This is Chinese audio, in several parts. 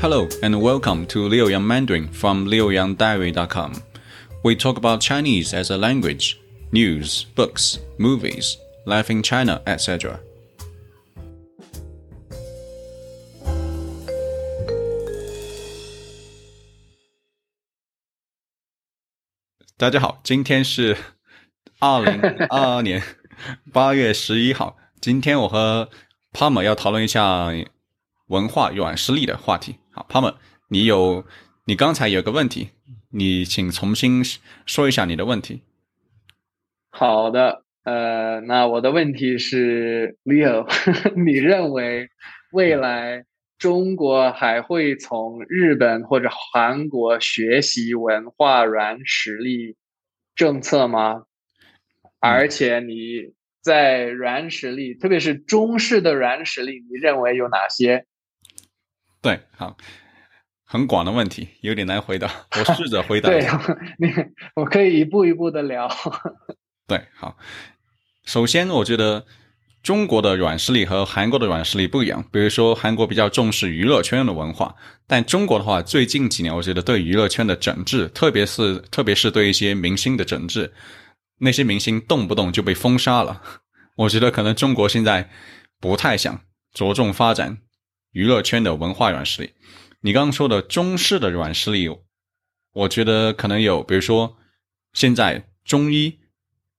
Hello and welcome to Liu Yang Mandarin from liuyangdiary.com. We talk about Chinese as a language, news, books, movies, life in China, etc. 大家 文化软实力的话题。好，Palmer，你有你刚才有个问题，你请重新说一下你的问题。好的，呃，那我的问题是，Leo，你认为未来中国还会从日本或者韩国学习文化软实力政策吗？而且你在软实力，特别是中式的软实力，你认为有哪些？对，好，很广的问题，有点难回答。我试着回答。对，你我可以一步一步的聊。对，好。首先，我觉得中国的软实力和韩国的软实力不一样。比如说，韩国比较重视娱乐圈的文化，但中国的话，最近几年我觉得对娱乐圈的整治，特别是特别是对一些明星的整治，那些明星动不动就被封杀了。我觉得可能中国现在不太想着重发展。娱乐圈的文化软实力，你刚刚说的中式的软实力，我觉得可能有，比如说现在中医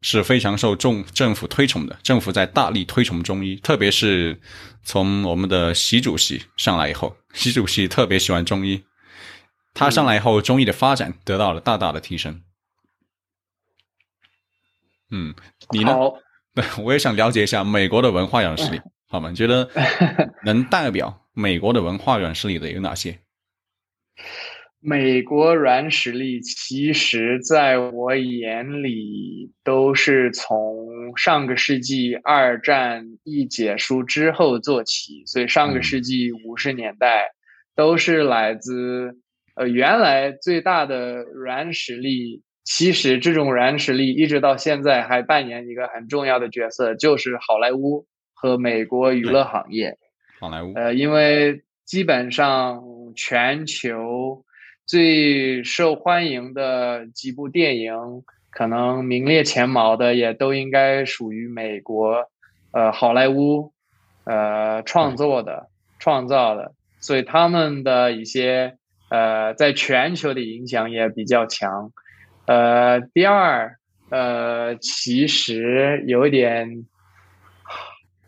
是非常受重政府推崇的，政府在大力推崇中医，特别是从我们的习主席上来以后，习主席特别喜欢中医，他上来以后，中医的发展得到了大大的提升。嗯，你呢？对，我也想了解一下美国的文化软实力。好吗？觉得能代表美国的文化软实力的有哪些？美国软实力其实在我眼里都是从上个世纪二战一结束之后做起，所以上个世纪五十年代都是来自呃原来最大的软实力。其实这种软实力一直到现在还扮演一个很重要的角色，就是好莱坞。和美国娱乐行业，好莱坞，呃，因为基本上全球最受欢迎的几部电影，可能名列前茅的也都应该属于美国，呃，好莱坞，呃，创作的、创造的，所以他们的一些呃，在全球的影响也比较强。呃，第二，呃，其实有一点。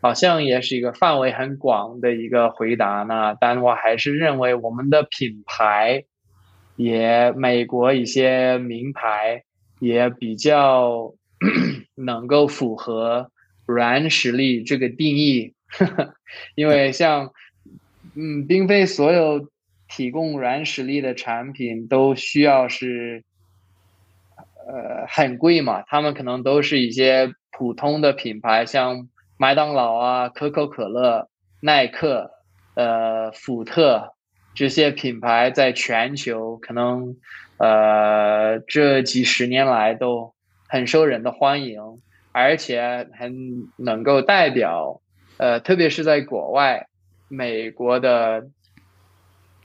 好像也是一个范围很广的一个回答呢，但我还是认为我们的品牌，也美国一些名牌也比较 能够符合软实力这个定义，因为像嗯，并非所有提供软实力的产品都需要是呃很贵嘛，他们可能都是一些普通的品牌，像。麦当劳啊，可口可乐、耐克、呃，福特这些品牌在全球可能，呃，这几十年来都很受人的欢迎，而且很能够代表，呃，特别是在国外，美国的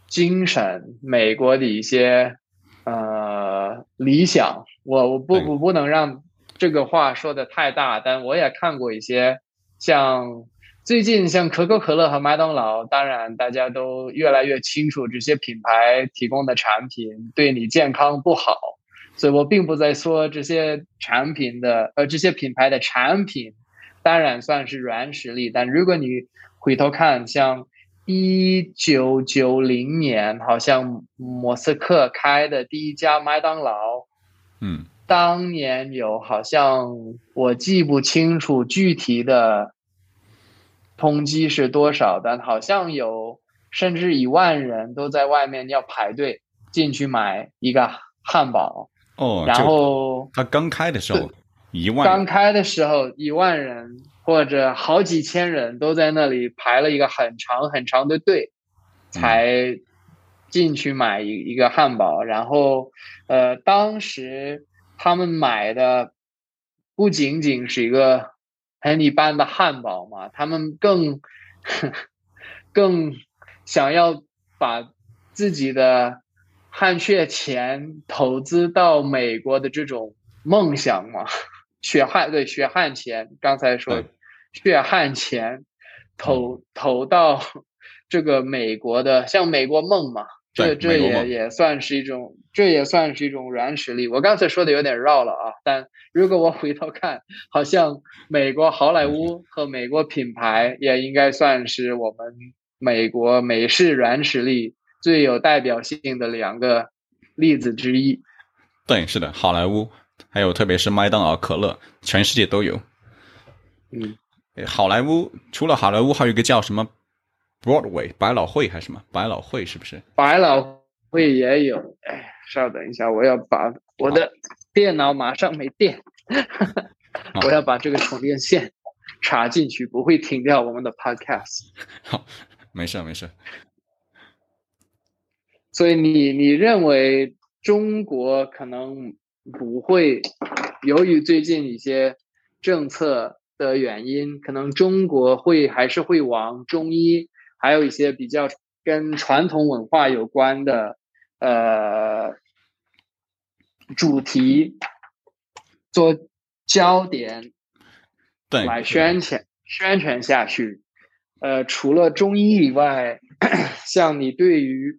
精神，美国的一些呃理想。我我不我不能让这个话说的太大，但我也看过一些。像最近，像可口可乐和麦当劳，当然大家都越来越清楚这些品牌提供的产品对你健康不好，所以我并不在说这些产品的呃这些品牌的产品，当然算是软实力。但如果你回头看，像一九九零年，好像莫斯科开的第一家麦当劳，嗯。当年有好像我记不清楚具体的通缉是多少，但好像有甚至一万人都在外面要排队进去买一个汉堡。哦，然后他刚开的时候一万，刚开的时候一万人或者好几千人都在那里排了一个很长很长的队，才进去买一一个汉堡。然后呃，当时。他们买的不仅仅是一个很一般的汉堡嘛，他们更更想要把自己的汗血钱投资到美国的这种梦想嘛，血汗对血汗钱，刚才说血汗钱投投到这个美国的像美国梦嘛。这这也也算是一种，这也算是一种软实力。我刚才说的有点绕了啊，但如果我回头看，好像美国好莱坞和美国品牌也应该算是我们美国美式软实力最有代表性的两个例子之一。对，是的，好莱坞还有特别是麦当劳、可乐，全世界都有。嗯，好莱坞除了好莱坞，还有一个叫什么？Broadway 百老汇还是什么？百老汇是不是？百老汇也有。哎，稍等一下，我要把我的电脑马上没电，我要把这个充电线插进去，不会停掉我们的 Podcast。好，没事没事。所以你你认为中国可能不会，由于最近一些政策的原因，可能中国会还是会往中医。还有一些比较跟传统文化有关的呃主题做焦点，对，来宣传宣传下去。呃，除了中医以外，像你对于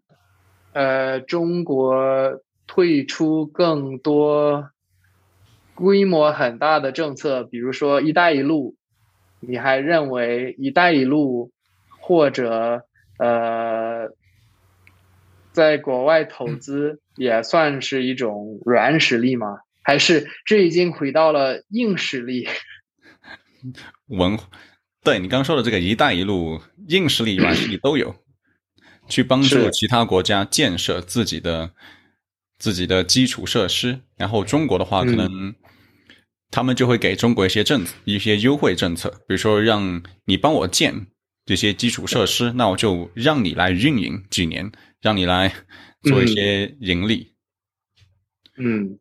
呃中国退出更多规模很大的政策，比如说“一带一路”，你还认为“一带一路”？或者呃，在国外投资也算是一种软实力吗？还是这已经回到了硬实力？文，对你刚说的这个“一带一路”，硬实力、软实力都有，去帮助其他国家建设自己的自己的基础设施。然后中国的话，可能他们就会给中国一些政一些优惠政策，比如说让你帮我建。这些基础设施，那我就让你来运营几年，让你来做一些盈利。嗯，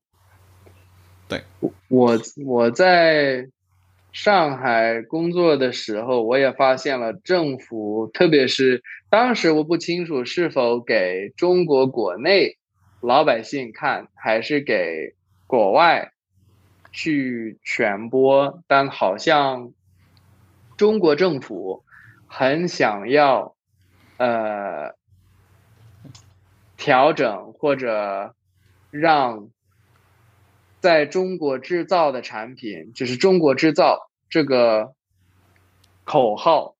对，我我在上海工作的时候，我也发现了政府，特别是当时我不清楚是否给中国国内老百姓看，还是给国外去传播，但好像中国政府。很想要，呃，调整或者让在中国制造的产品，就是中国制造这个口号，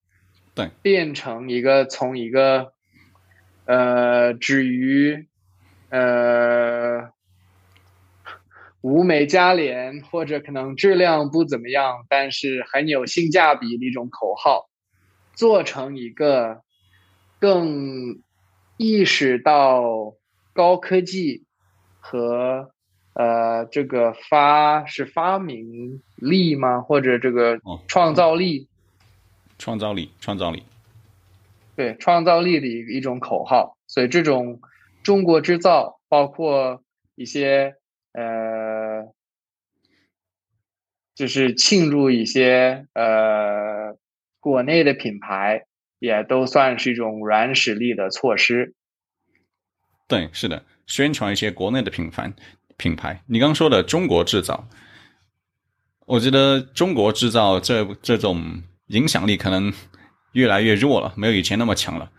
对，变成一个从一个呃，止于呃物美价廉或者可能质量不怎么样，但是很有性价比的一种口号。做成一个更意识到高科技和呃这个发是发明力吗？或者这个创造力？创造力，创造力。对，创造力的一一种口号。所以这种中国制造，包括一些呃，就是庆祝一些呃。国内的品牌也都算是一种软实力的措施。对，是的，宣传一些国内的品牌。品牌，你刚说的中国制造，我觉得中国制造这这种影响力可能越来越弱了，没有以前那么强了。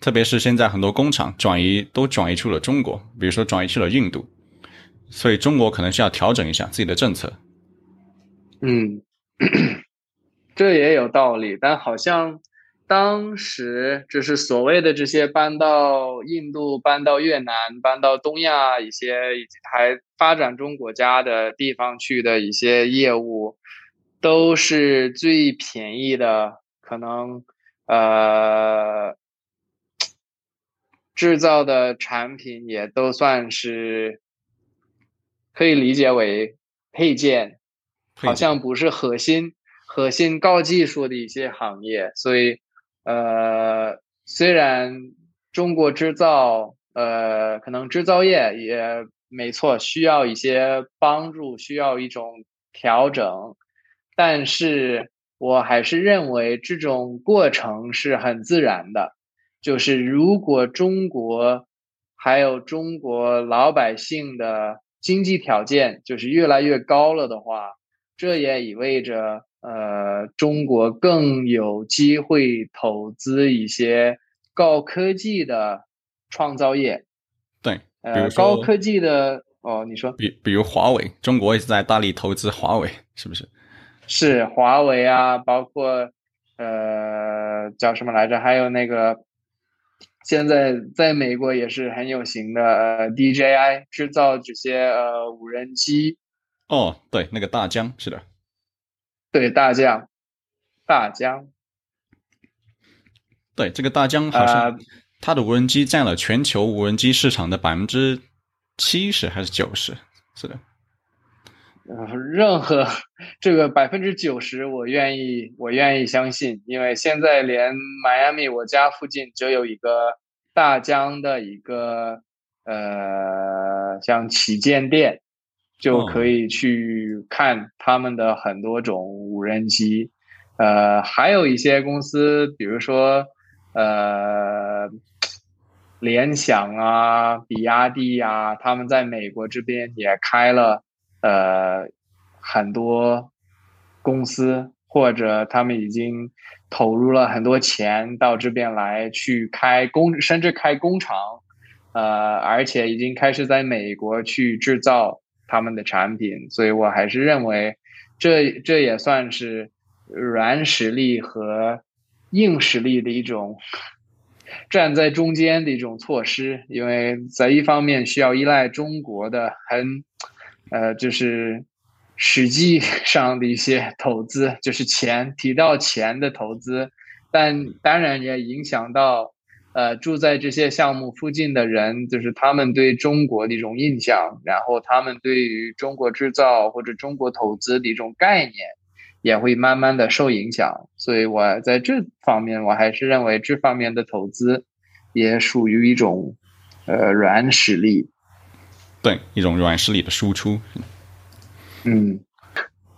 特别是现在很多工厂转移都转移出了中国，比如说转移去了印度，所以中国可能需要调整一下自己的政策。嗯。这也有道理，但好像当时就是所谓的这些搬到印度、搬到越南、搬到东亚一些还发展中国家的地方去的一些业务，都是最便宜的，可能呃制造的产品也都算是可以理解为配件，好像不是核心。核心高技术的一些行业，所以，呃，虽然中国制造，呃，可能制造业也没错，需要一些帮助，需要一种调整，但是我还是认为这种过程是很自然的。就是如果中国还有中国老百姓的经济条件就是越来越高了的话，这也意味着呃，中国更有机会投资一些高科技的创造业。对，比呃如，说高科技的哦，你说比比如华为，中国一直在大力投资华为，是不是？是华为啊，包括呃叫什么来着？还有那个现在在美国也是很有型的呃 DJI 制造这些呃无人机，哦，对，那个大疆是的，对大疆，大疆对，这个大疆好像呃它的无人机占了全球无人机市场的百分之七十还是九十？是的，呃任何这个百分之九十，我愿意我愿意相信，因为现在连迈阿密我家附近就有一个大疆的一个呃像旗舰店，就可以去看他们的很多种无人机，呃，还有一些公司，比如说呃。联想啊，比亚迪啊，他们在美国这边也开了呃很多公司，或者他们已经投入了很多钱到这边来去开工，甚至开工厂，呃，而且已经开始在美国去制造他们的产品，所以我还是认为这这也算是软实力和硬实力的一种。站在中间的一种措施，因为在一方面需要依赖中国的很，呃，就是实际 上的一些投资，就是钱提到钱的投资，但当然也影响到呃住在这些项目附近的人，就是他们对中国的一种印象，然后他们对于中国制造或者中国投资的一种概念。也会慢慢的受影响，所以我在这方面，我还是认为这方面的投资也属于一种呃软实力。对，一种软实力的输出。嗯，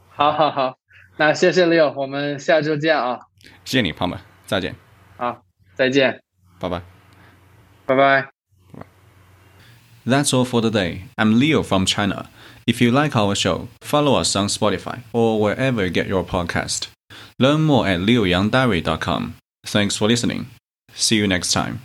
好好好，那谢谢 Leo，我们下周见啊！谢谢你，胖们，再见。好，再见，Bye bye. Bye bye. That's all for today. I'm Leo from China. If you like our show, follow us on Spotify or wherever you get your podcast. Learn more at liuyangdiary.com. Thanks for listening. See you next time.